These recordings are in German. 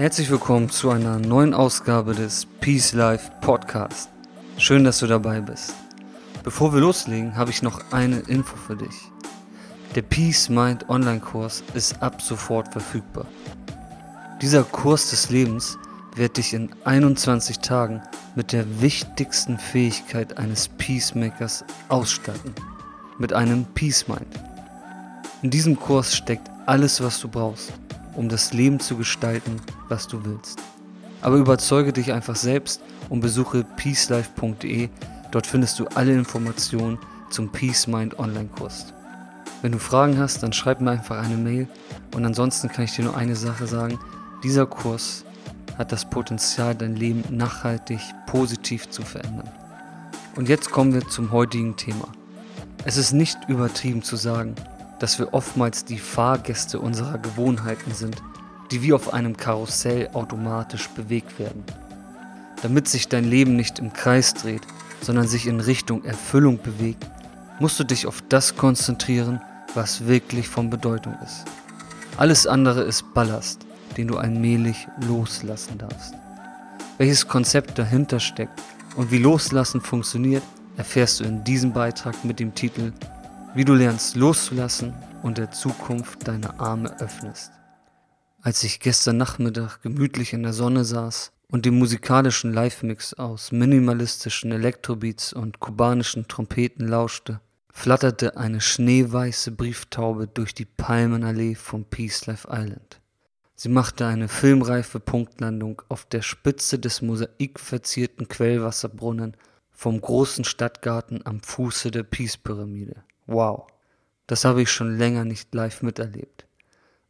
Herzlich willkommen zu einer neuen Ausgabe des Peace Life Podcast. Schön, dass du dabei bist. Bevor wir loslegen, habe ich noch eine Info für dich. Der Peace Mind Online-Kurs ist ab sofort verfügbar. Dieser Kurs des Lebens wird dich in 21 Tagen mit der wichtigsten Fähigkeit eines Peacemakers ausstatten. Mit einem Peace Mind. In diesem Kurs steckt alles, was du brauchst um das Leben zu gestalten, was du willst. Aber überzeuge dich einfach selbst und besuche peacelife.de. Dort findest du alle Informationen zum Peace Mind Online-Kurs. Wenn du Fragen hast, dann schreib mir einfach eine Mail und ansonsten kann ich dir nur eine Sache sagen. Dieser Kurs hat das Potenzial, dein Leben nachhaltig positiv zu verändern. Und jetzt kommen wir zum heutigen Thema. Es ist nicht übertrieben zu sagen, dass wir oftmals die Fahrgäste unserer Gewohnheiten sind, die wie auf einem Karussell automatisch bewegt werden. Damit sich dein Leben nicht im Kreis dreht, sondern sich in Richtung Erfüllung bewegt, musst du dich auf das konzentrieren, was wirklich von Bedeutung ist. Alles andere ist Ballast, den du allmählich loslassen darfst. Welches Konzept dahinter steckt und wie Loslassen funktioniert, erfährst du in diesem Beitrag mit dem Titel wie du lernst loszulassen und der Zukunft deine Arme öffnest. Als ich gestern Nachmittag gemütlich in der Sonne saß und dem musikalischen Live-Mix aus minimalistischen Elektrobeats und kubanischen Trompeten lauschte, flatterte eine schneeweiße Brieftaube durch die Palmenallee von Peace Life Island. Sie machte eine filmreife Punktlandung auf der Spitze des mosaikverzierten Quellwasserbrunnen vom großen Stadtgarten am Fuße der Peace-Pyramide. Wow, das habe ich schon länger nicht live miterlebt.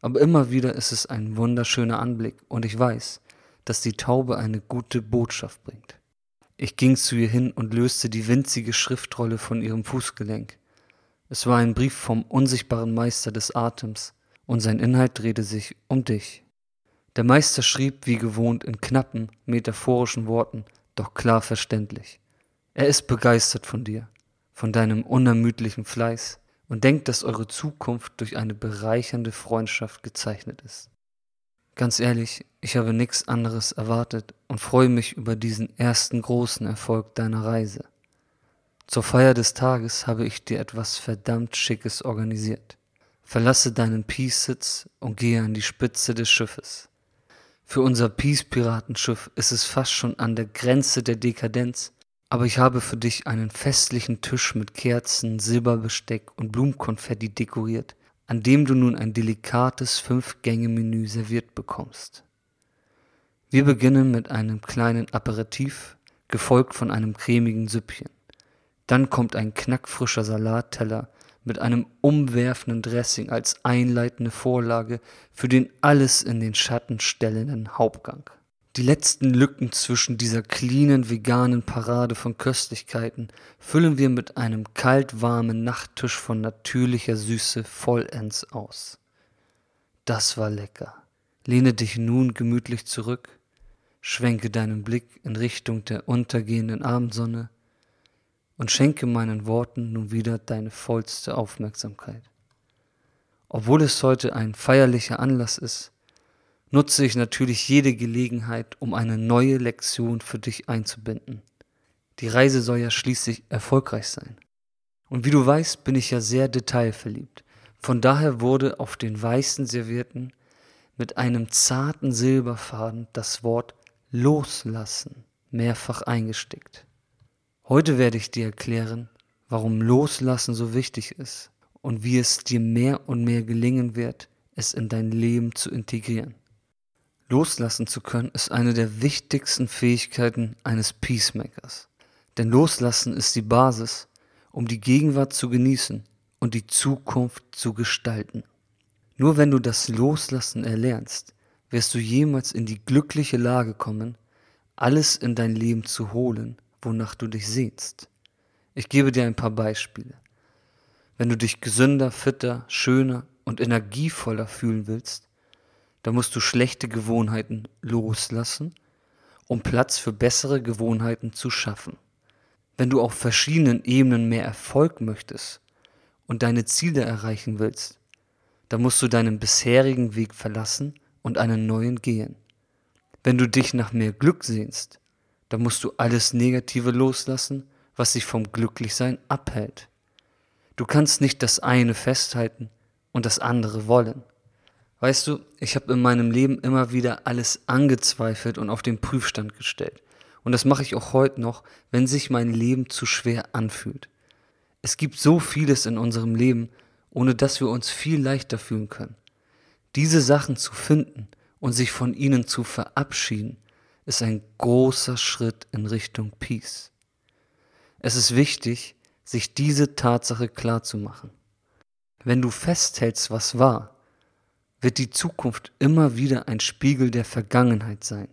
Aber immer wieder ist es ein wunderschöner Anblick und ich weiß, dass die Taube eine gute Botschaft bringt. Ich ging zu ihr hin und löste die winzige Schriftrolle von ihrem Fußgelenk. Es war ein Brief vom unsichtbaren Meister des Atems und sein Inhalt drehte sich um dich. Der Meister schrieb wie gewohnt in knappen, metaphorischen Worten, doch klar verständlich. Er ist begeistert von dir von deinem unermüdlichen Fleiß und denkt, dass eure Zukunft durch eine bereichernde Freundschaft gezeichnet ist. Ganz ehrlich, ich habe nichts anderes erwartet und freue mich über diesen ersten großen Erfolg deiner Reise. Zur Feier des Tages habe ich dir etwas verdammt Schickes organisiert. Verlasse deinen Peace-Sitz und gehe an die Spitze des Schiffes. Für unser Peace-Piratenschiff ist es fast schon an der Grenze der Dekadenz, aber ich habe für dich einen festlichen Tisch mit Kerzen, Silberbesteck und Blumenkonfetti dekoriert, an dem du nun ein delikates Fünf-Gänge-Menü serviert bekommst. Wir beginnen mit einem kleinen Aperitif, gefolgt von einem cremigen Süppchen. Dann kommt ein knackfrischer Salatteller mit einem umwerfenden Dressing als einleitende Vorlage für den alles in den Schatten stellenden Hauptgang. Die letzten Lücken zwischen dieser cleanen veganen Parade von Köstlichkeiten füllen wir mit einem kalt-warmen Nachttisch von natürlicher Süße vollends aus. Das war lecker. Lehne dich nun gemütlich zurück, schwenke deinen Blick in Richtung der untergehenden Abendsonne und schenke meinen Worten nun wieder deine vollste Aufmerksamkeit. Obwohl es heute ein feierlicher Anlass ist, nutze ich natürlich jede Gelegenheit, um eine neue Lektion für dich einzubinden. Die Reise soll ja schließlich erfolgreich sein. Und wie du weißt, bin ich ja sehr detailverliebt. Von daher wurde auf den weißen Servierten mit einem zarten Silberfaden das Wort Loslassen mehrfach eingestickt. Heute werde ich dir erklären, warum Loslassen so wichtig ist und wie es dir mehr und mehr gelingen wird, es in dein Leben zu integrieren. Loslassen zu können, ist eine der wichtigsten Fähigkeiten eines Peacemakers. Denn Loslassen ist die Basis, um die Gegenwart zu genießen und die Zukunft zu gestalten. Nur wenn du das Loslassen erlernst, wirst du jemals in die glückliche Lage kommen, alles in dein Leben zu holen, wonach du dich sehnst. Ich gebe dir ein paar Beispiele. Wenn du dich gesünder, fitter, schöner und energievoller fühlen willst, dann musst du schlechte Gewohnheiten loslassen, um Platz für bessere Gewohnheiten zu schaffen. Wenn du auf verschiedenen Ebenen mehr Erfolg möchtest und deine Ziele erreichen willst, dann musst du deinen bisherigen Weg verlassen und einen neuen gehen. Wenn du dich nach mehr Glück sehnst, dann musst du alles Negative loslassen, was dich vom Glücklichsein abhält. Du kannst nicht das eine festhalten und das andere wollen. Weißt du, ich habe in meinem Leben immer wieder alles angezweifelt und auf den Prüfstand gestellt. Und das mache ich auch heute noch, wenn sich mein Leben zu schwer anfühlt. Es gibt so vieles in unserem Leben, ohne dass wir uns viel leichter fühlen können. Diese Sachen zu finden und sich von ihnen zu verabschieden, ist ein großer Schritt in Richtung Peace. Es ist wichtig, sich diese Tatsache klarzumachen. Wenn du festhältst, was war, wird die Zukunft immer wieder ein Spiegel der Vergangenheit sein.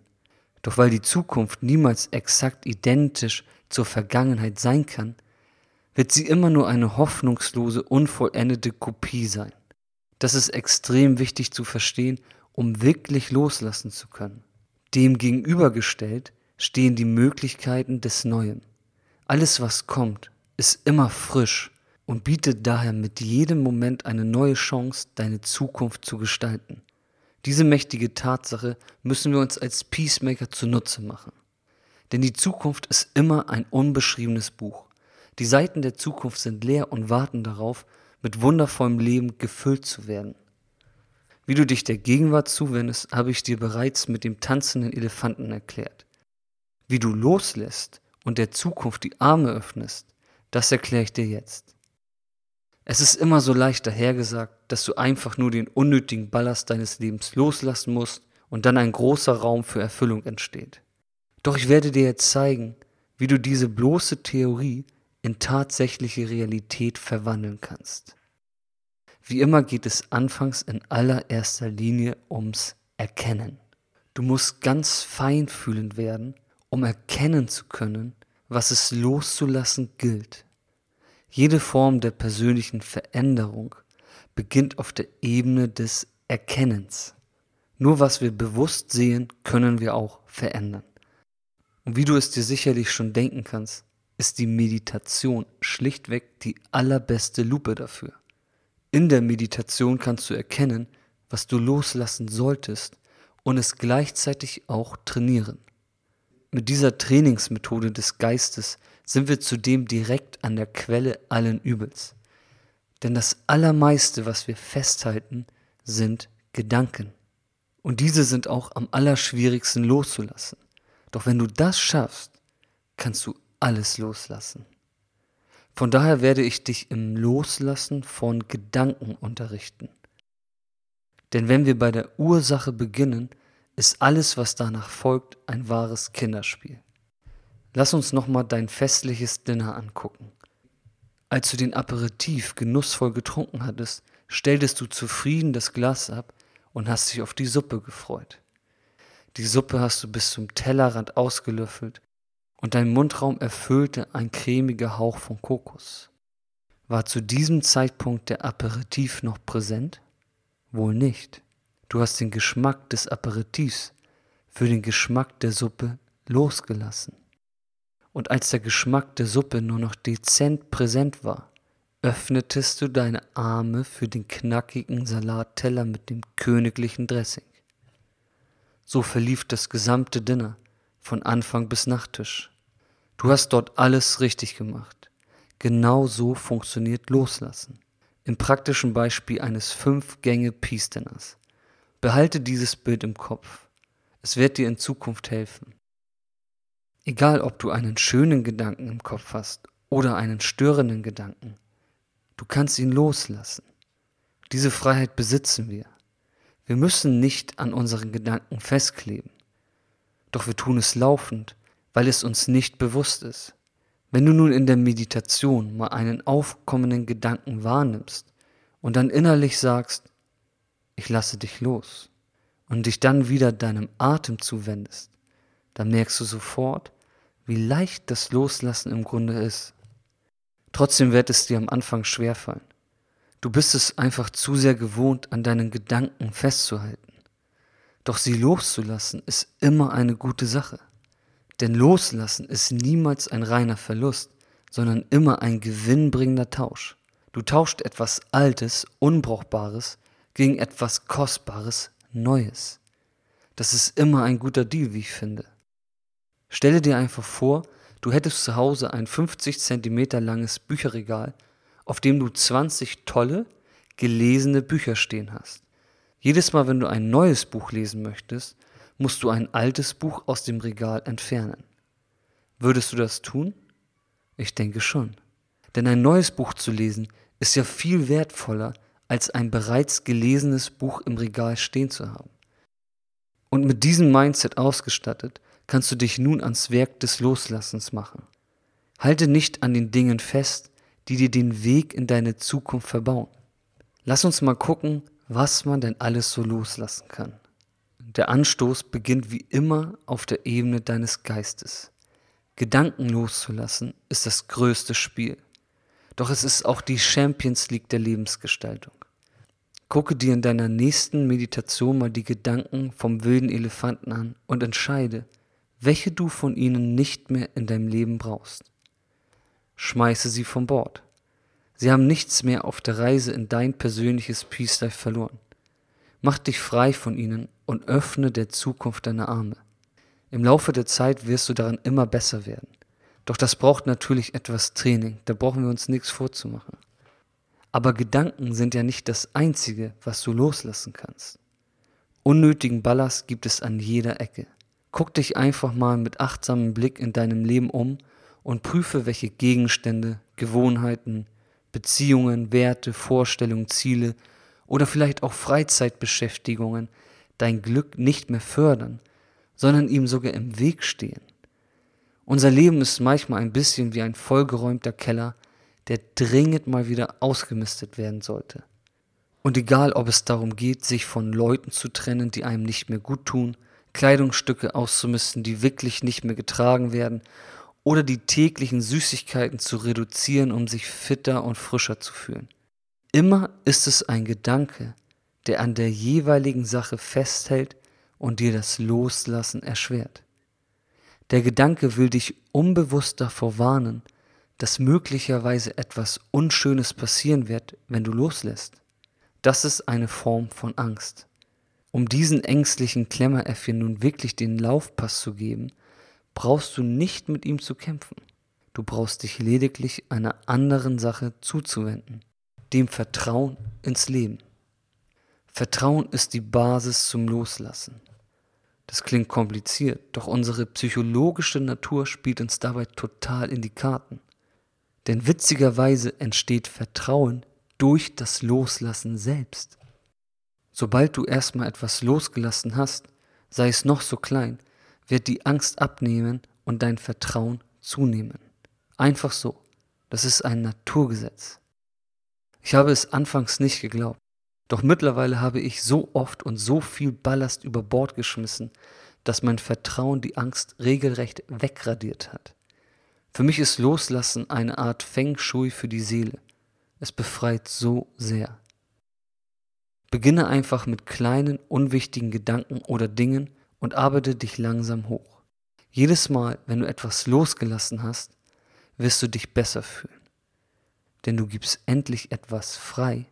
Doch weil die Zukunft niemals exakt identisch zur Vergangenheit sein kann, wird sie immer nur eine hoffnungslose, unvollendete Kopie sein. Das ist extrem wichtig zu verstehen, um wirklich loslassen zu können. Dem gegenübergestellt stehen die Möglichkeiten des Neuen. Alles, was kommt, ist immer frisch und bietet daher mit jedem Moment eine neue Chance, deine Zukunft zu gestalten. Diese mächtige Tatsache müssen wir uns als Peacemaker zunutze machen. Denn die Zukunft ist immer ein unbeschriebenes Buch. Die Seiten der Zukunft sind leer und warten darauf, mit wundervollem Leben gefüllt zu werden. Wie du dich der Gegenwart zuwendest, habe ich dir bereits mit dem tanzenden Elefanten erklärt. Wie du loslässt und der Zukunft die Arme öffnest, das erkläre ich dir jetzt. Es ist immer so leicht dahergesagt, dass du einfach nur den unnötigen Ballast deines Lebens loslassen musst und dann ein großer Raum für Erfüllung entsteht. Doch ich werde dir jetzt zeigen, wie du diese bloße Theorie in tatsächliche Realität verwandeln kannst. Wie immer geht es anfangs in allererster Linie ums Erkennen. Du musst ganz feinfühlend werden, um erkennen zu können, was es loszulassen gilt. Jede Form der persönlichen Veränderung beginnt auf der Ebene des Erkennens. Nur was wir bewusst sehen, können wir auch verändern. Und wie du es dir sicherlich schon denken kannst, ist die Meditation schlichtweg die allerbeste Lupe dafür. In der Meditation kannst du erkennen, was du loslassen solltest und es gleichzeitig auch trainieren. Mit dieser Trainingsmethode des Geistes sind wir zudem direkt an der Quelle allen Übels. Denn das Allermeiste, was wir festhalten, sind Gedanken. Und diese sind auch am allerschwierigsten loszulassen. Doch wenn du das schaffst, kannst du alles loslassen. Von daher werde ich dich im Loslassen von Gedanken unterrichten. Denn wenn wir bei der Ursache beginnen, ist alles, was danach folgt, ein wahres Kinderspiel. Lass uns nochmal dein festliches Dinner angucken. Als du den Aperitif genussvoll getrunken hattest, stelltest du zufrieden das Glas ab und hast dich auf die Suppe gefreut. Die Suppe hast du bis zum Tellerrand ausgelöffelt und dein Mundraum erfüllte ein cremiger Hauch von Kokos. War zu diesem Zeitpunkt der Aperitif noch präsent? Wohl nicht. Du hast den Geschmack des Aperitifs für den Geschmack der Suppe losgelassen. Und als der Geschmack der Suppe nur noch dezent präsent war, öffnetest du deine Arme für den knackigen Salatteller mit dem königlichen Dressing. So verlief das gesamte Dinner von Anfang bis Nachttisch. Du hast dort alles richtig gemacht. Genau so funktioniert Loslassen. Im praktischen Beispiel eines Fünf-Gänge-Peace-Dinners. Behalte dieses Bild im Kopf. Es wird dir in Zukunft helfen. Egal, ob du einen schönen Gedanken im Kopf hast oder einen störenden Gedanken, du kannst ihn loslassen. Diese Freiheit besitzen wir. Wir müssen nicht an unseren Gedanken festkleben. Doch wir tun es laufend, weil es uns nicht bewusst ist. Wenn du nun in der Meditation mal einen aufkommenden Gedanken wahrnimmst und dann innerlich sagst, ich lasse dich los und dich dann wieder deinem Atem zuwendest, dann merkst du sofort, wie leicht das Loslassen im Grunde ist. Trotzdem wird es dir am Anfang schwerfallen. Du bist es einfach zu sehr gewohnt, an deinen Gedanken festzuhalten. Doch sie loszulassen ist immer eine gute Sache. Denn loslassen ist niemals ein reiner Verlust, sondern immer ein gewinnbringender Tausch. Du tauscht etwas Altes, Unbrauchbares gegen etwas Kostbares, Neues. Das ist immer ein guter Deal, wie ich finde. Stelle dir einfach vor, du hättest zu Hause ein 50 cm langes Bücherregal, auf dem du 20 tolle, gelesene Bücher stehen hast. Jedes Mal, wenn du ein neues Buch lesen möchtest, musst du ein altes Buch aus dem Regal entfernen. Würdest du das tun? Ich denke schon. Denn ein neues Buch zu lesen ist ja viel wertvoller, als ein bereits gelesenes Buch im Regal stehen zu haben. Und mit diesem Mindset ausgestattet, kannst du dich nun ans Werk des Loslassens machen. Halte nicht an den Dingen fest, die dir den Weg in deine Zukunft verbauen. Lass uns mal gucken, was man denn alles so loslassen kann. Der Anstoß beginnt wie immer auf der Ebene deines Geistes. Gedanken loszulassen ist das größte Spiel. Doch es ist auch die Champions League der Lebensgestaltung. Gucke dir in deiner nächsten Meditation mal die Gedanken vom wilden Elefanten an und entscheide, welche du von ihnen nicht mehr in deinem Leben brauchst. Schmeiße sie von Bord. Sie haben nichts mehr auf der Reise in dein persönliches Peace Life verloren. Mach dich frei von ihnen und öffne der Zukunft deine Arme. Im Laufe der Zeit wirst du daran immer besser werden. Doch das braucht natürlich etwas Training, da brauchen wir uns nichts vorzumachen. Aber Gedanken sind ja nicht das Einzige, was du loslassen kannst. Unnötigen Ballast gibt es an jeder Ecke. Guck dich einfach mal mit achtsamem Blick in deinem Leben um und prüfe, welche Gegenstände, Gewohnheiten, Beziehungen, Werte, Vorstellungen, Ziele oder vielleicht auch Freizeitbeschäftigungen dein Glück nicht mehr fördern, sondern ihm sogar im Weg stehen. Unser Leben ist manchmal ein bisschen wie ein vollgeräumter Keller, der dringend mal wieder ausgemistet werden sollte. Und egal, ob es darum geht, sich von Leuten zu trennen, die einem nicht mehr gut tun, Kleidungsstücke auszumisten, die wirklich nicht mehr getragen werden, oder die täglichen Süßigkeiten zu reduzieren, um sich fitter und frischer zu fühlen. Immer ist es ein Gedanke, der an der jeweiligen Sache festhält und dir das Loslassen erschwert. Der Gedanke will dich unbewusst davor warnen, dass möglicherweise etwas Unschönes passieren wird, wenn du loslässt. Das ist eine Form von Angst. Um diesen ängstlichen Klemmeräffchen nun wirklich den Laufpass zu geben, brauchst du nicht mit ihm zu kämpfen. Du brauchst dich lediglich einer anderen Sache zuzuwenden, dem Vertrauen ins Leben. Vertrauen ist die Basis zum Loslassen. Das klingt kompliziert, doch unsere psychologische Natur spielt uns dabei total in die Karten. Denn witzigerweise entsteht Vertrauen durch das Loslassen selbst. Sobald du erstmal etwas losgelassen hast, sei es noch so klein, wird die Angst abnehmen und dein Vertrauen zunehmen. Einfach so. Das ist ein Naturgesetz. Ich habe es anfangs nicht geglaubt, doch mittlerweile habe ich so oft und so viel Ballast über Bord geschmissen, dass mein Vertrauen die Angst regelrecht wegradiert hat. Für mich ist Loslassen eine Art Feng Shui für die Seele. Es befreit so sehr. Beginne einfach mit kleinen, unwichtigen Gedanken oder Dingen und arbeite dich langsam hoch. Jedes Mal, wenn du etwas losgelassen hast, wirst du dich besser fühlen. Denn du gibst endlich etwas frei,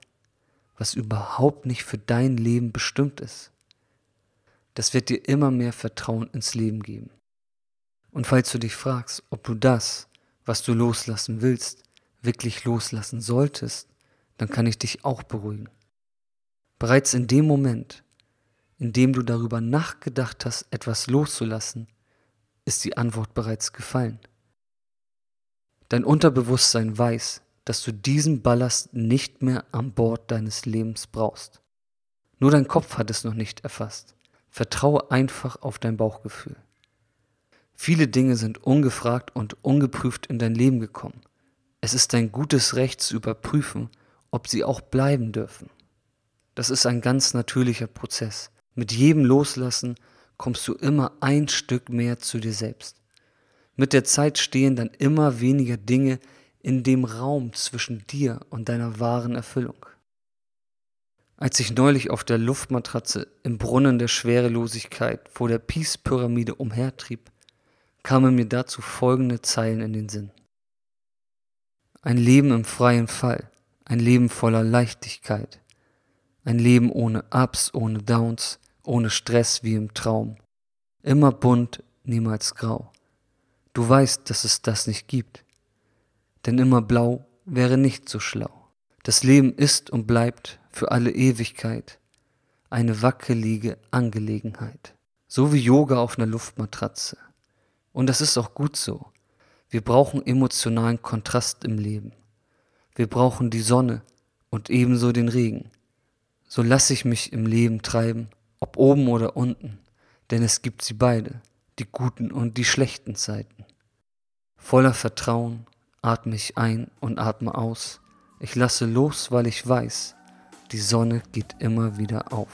was überhaupt nicht für dein Leben bestimmt ist. Das wird dir immer mehr Vertrauen ins Leben geben. Und falls du dich fragst, ob du das, was du loslassen willst, wirklich loslassen solltest, dann kann ich dich auch beruhigen. Bereits in dem Moment, in dem du darüber nachgedacht hast, etwas loszulassen, ist die Antwort bereits gefallen. Dein Unterbewusstsein weiß, dass du diesen Ballast nicht mehr an Bord deines Lebens brauchst. Nur dein Kopf hat es noch nicht erfasst. Vertraue einfach auf dein Bauchgefühl. Viele Dinge sind ungefragt und ungeprüft in dein Leben gekommen. Es ist dein gutes Recht zu überprüfen, ob sie auch bleiben dürfen. Das ist ein ganz natürlicher Prozess. Mit jedem Loslassen kommst du immer ein Stück mehr zu dir selbst. Mit der Zeit stehen dann immer weniger Dinge in dem Raum zwischen dir und deiner wahren Erfüllung. Als ich neulich auf der Luftmatratze im Brunnen der Schwerelosigkeit vor der Peace-Pyramide umhertrieb, kamen mir dazu folgende Zeilen in den Sinn. Ein Leben im freien Fall, ein Leben voller Leichtigkeit, ein Leben ohne Ups, ohne Downs, ohne Stress wie im Traum. Immer bunt, niemals grau. Du weißt, dass es das nicht gibt. Denn immer blau wäre nicht so schlau. Das Leben ist und bleibt für alle Ewigkeit eine wackelige Angelegenheit. So wie Yoga auf einer Luftmatratze. Und das ist auch gut so. Wir brauchen emotionalen Kontrast im Leben. Wir brauchen die Sonne und ebenso den Regen. So lasse ich mich im Leben treiben, ob oben oder unten, denn es gibt sie beide, die guten und die schlechten Zeiten. Voller Vertrauen atme ich ein und atme aus. Ich lasse los, weil ich weiß, die Sonne geht immer wieder auf.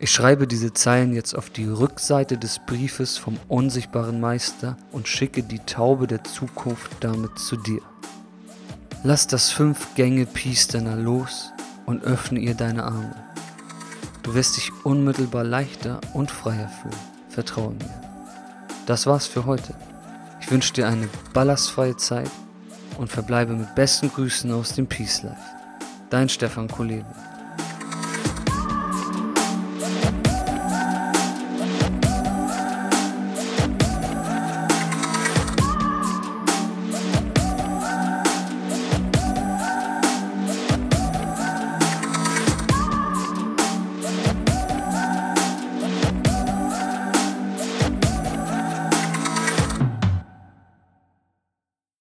Ich schreibe diese Zeilen jetzt auf die Rückseite des Briefes vom unsichtbaren Meister und schicke die Taube der Zukunft damit zu dir. Lass das fünf Gänge Piestener los und öffne ihr deine Arme. Du wirst dich unmittelbar leichter und freier fühlen. Vertraue mir. Das war's für heute. Ich wünsche dir eine ballastfreie Zeit und verbleibe mit besten Grüßen aus dem Peace Life. Dein Stefan Kulebe.